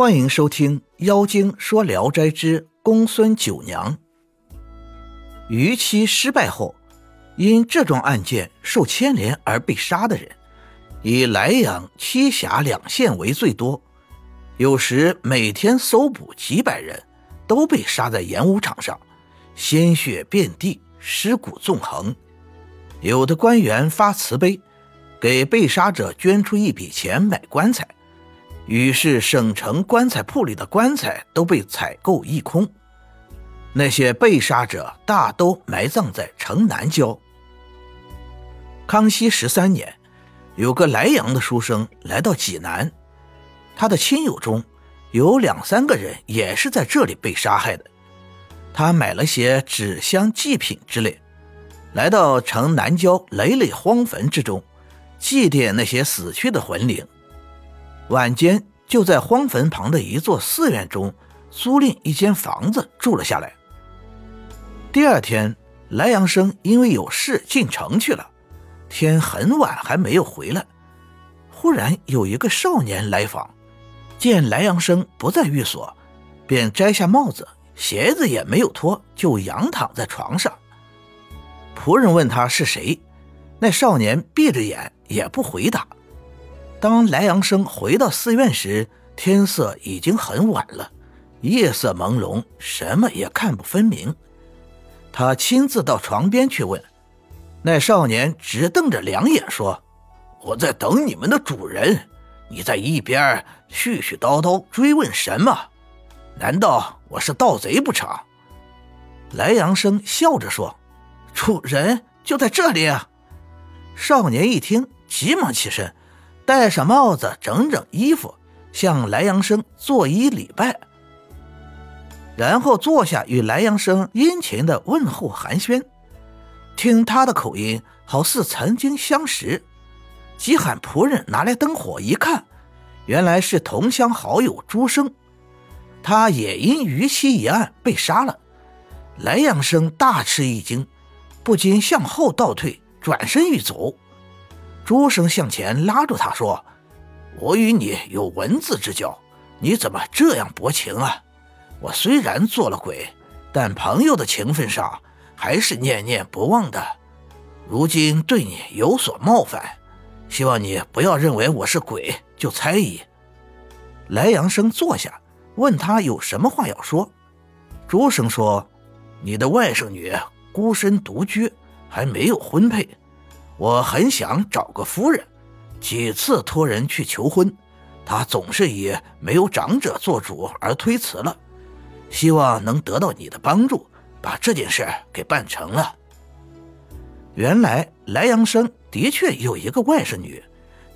欢迎收听《妖精说聊斋之公孙九娘》。逾期失败后，因这桩案件受牵连而被杀的人，以莱阳、栖霞两县为最多。有时每天搜捕几百人，都被杀在演武场上，鲜血遍地，尸骨纵横。有的官员发慈悲，给被杀者捐出一笔钱买棺材。于是，省城棺材铺里的棺材都被采购一空。那些被杀者大都埋葬在城南郊。康熙十三年，有个莱阳的书生来到济南，他的亲友中有两三个人也是在这里被杀害的。他买了些纸箱、祭品之类，来到城南郊累累荒坟之中，祭奠那些死去的魂灵。晚间就在荒坟旁的一座寺院中租赁一间房子住了下来。第二天，莱阳生因为有事进城去了，天很晚还没有回来。忽然有一个少年来访，见莱阳生不在寓所，便摘下帽子，鞋子也没有脱，就仰躺在床上。仆人问他是谁，那少年闭着眼也不回答。当莱阳生回到寺院时，天色已经很晚了，夜色朦胧，什么也看不分明。他亲自到床边去问，那少年直瞪着两眼说：“我在等你们的主人，你在一边絮絮叨叨追问什么？难道我是盗贼不成？”莱阳生笑着说：“主人就在这里啊。”少年一听，急忙起身。戴上帽子，整整衣服，向莱阳生作揖礼拜，然后坐下与莱阳生殷勤的问候寒暄。听他的口音，好似曾经相识，即喊仆人拿来灯火一看，原来是同乡好友朱生。他也因逾期一案被杀了。莱阳生大吃一惊，不禁向后倒退，转身欲走。朱生向前拉住他说：“我与你有文字之交，你怎么这样薄情啊？我虽然做了鬼，但朋友的情分上还是念念不忘的。如今对你有所冒犯，希望你不要认为我是鬼就猜疑。”莱阳生坐下，问他有什么话要说。朱生说：“你的外甥女孤身独居，还没有婚配。”我很想找个夫人，几次托人去求婚，她总是以没有长者做主而推辞了。希望能得到你的帮助，把这件事给办成了。原来莱阳生的确有一个外甥女，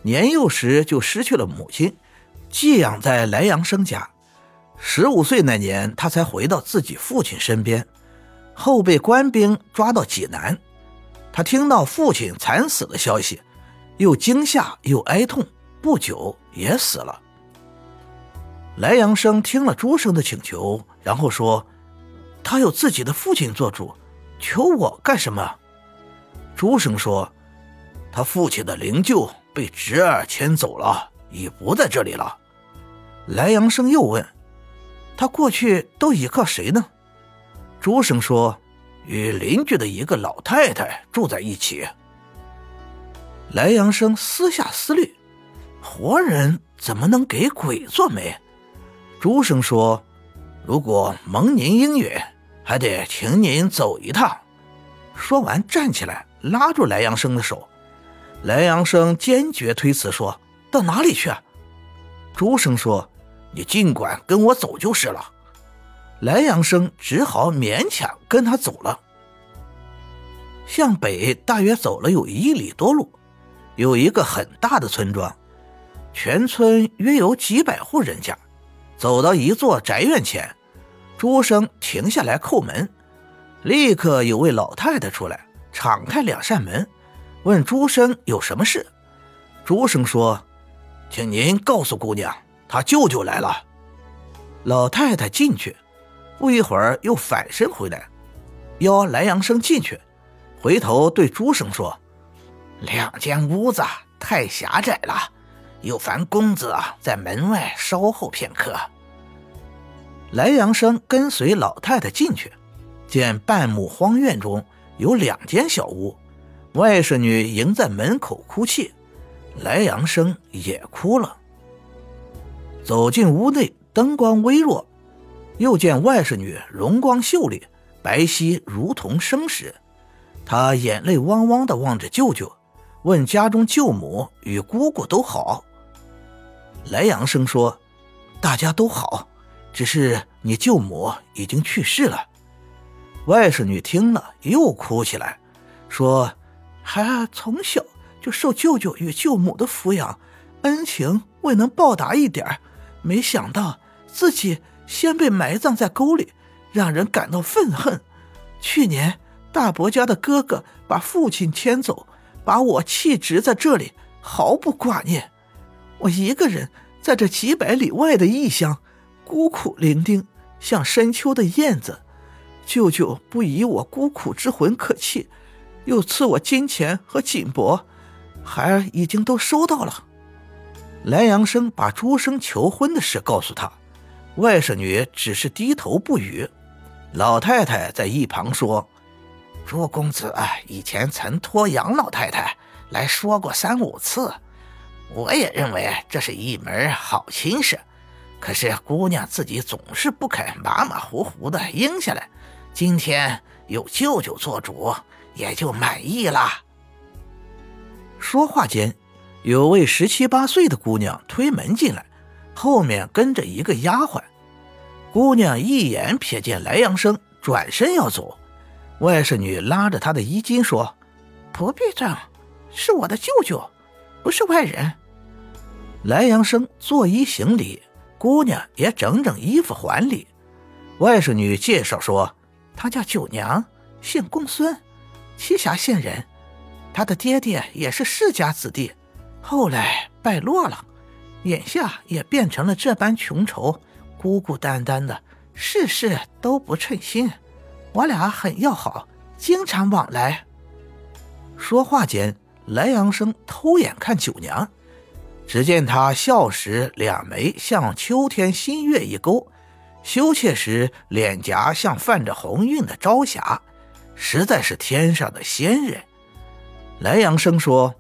年幼时就失去了母亲，寄养在莱阳生家。十五岁那年，他才回到自己父亲身边，后被官兵抓到济南。他听到父亲惨死的消息，又惊吓又哀痛，不久也死了。莱阳生听了朱生的请求，然后说：“他有自己的父亲做主，求我干什么？”朱生说：“他父亲的灵柩被侄儿牵走了，已不在这里了。”莱阳生又问：“他过去都依靠谁呢？”朱生说。与邻居的一个老太太住在一起。莱阳生私下思虑：活人怎么能给鬼做媒？朱生说：“如果蒙您应允，还得请您走一趟。”说完站起来，拉住莱阳生的手。莱阳生坚决推辞说：“到哪里去？”朱生说：“你尽管跟我走就是了。”莱阳生只好勉强跟他走了。向北大约走了有一里多路，有一个很大的村庄，全村约有几百户人家。走到一座宅院前，朱生停下来叩门，立刻有位老太太出来，敞开两扇门，问朱生有什么事。朱生说：“请您告诉姑娘，她舅舅来了。”老太太进去。不一会儿，又反身回来，邀莱阳生进去，回头对朱生说：“两间屋子太狭窄了，有烦公子在门外稍后片刻。”莱阳生跟随老太太进去，见半亩荒院中有两间小屋，外甥女迎在门口哭泣，莱阳生也哭了。走进屋内，灯光微弱，又见外甥女容光秀丽，白皙如同生时，他眼泪汪汪地望着舅舅，问家中舅母与姑姑都好。莱阳生说：“大家都好。”只是你舅母已经去世了，外甥女听了又哭起来，说：“孩儿从小就受舅舅与舅母的抚养，恩情未能报答一点没想到自己先被埋葬在沟里，让人感到愤恨。去年大伯家的哥哥把父亲牵走，把我弃职在这里，毫不挂念。我一个人在这几百里外的异乡。”孤苦伶仃，像深秋的燕子。舅舅不以我孤苦之魂可弃，又赐我金钱和锦帛，孩儿已经都收到了。莱阳生把朱生求婚的事告诉他，外甥女只是低头不语。老太太在一旁说：“朱公子啊以前曾托杨老太太来说过三五次，我也认为这是一门好亲事。”可是姑娘自己总是不肯马马虎虎的应下来，今天有舅舅做主，也就满意了。说话间，有位十七八岁的姑娘推门进来，后面跟着一个丫鬟。姑娘一眼瞥见莱阳生，转身要走，外甥女拉着她的衣襟说：“不必这样，是我的舅舅，不是外人。”莱阳生作揖行礼。姑娘也整整衣服还礼。外甥女介绍说，她叫九娘，姓公孙，栖霞县人。她的爹爹也是世家子弟，后来败落了，眼下也变成了这般穷愁，孤孤单单的，事事都不称心。我俩很要好，经常往来。说话间，莱阳生偷眼看九娘。只见她笑时两眉像秋天新月一勾，羞怯时脸颊像泛着红晕的朝霞，实在是天上的仙人。莱阳生说：“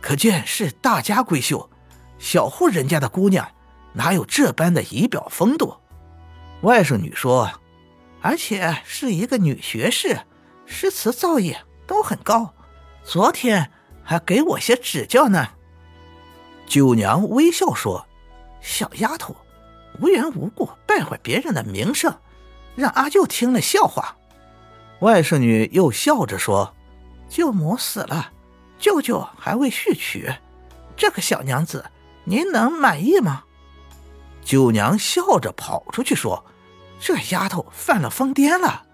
可见是大家闺秀，小户人家的姑娘哪有这般的仪表风度？”外甥女说：“而且是一个女学士，诗词造诣都很高，昨天还给我些指教呢。”九娘微笑说：“小丫头，无缘无故败坏别人的名声，让阿舅听了笑话。”外甥女又笑着说：“舅母死了，舅舅还未续娶，这个小娘子，您能满意吗？”九娘笑着跑出去说：“这丫头犯了疯癫了。”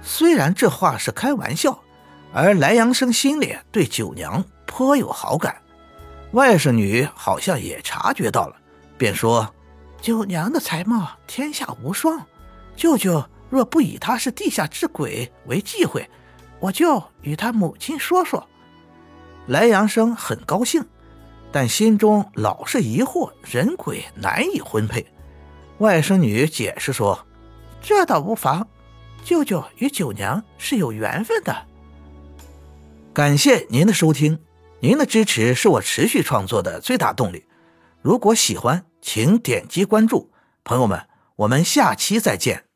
虽然这话是开玩笑，而莱阳生心里对九娘颇有好感。外甥女好像也察觉到了，便说：“九娘的才貌天下无双，舅舅若不以她是地下之鬼为忌讳，我就与她母亲说说。”莱阳生很高兴，但心中老是疑惑人鬼难以婚配。外甥女解释说：“这倒无妨，舅舅与九娘是有缘分的。”感谢您的收听。您的支持是我持续创作的最大动力。如果喜欢，请点击关注。朋友们，我们下期再见。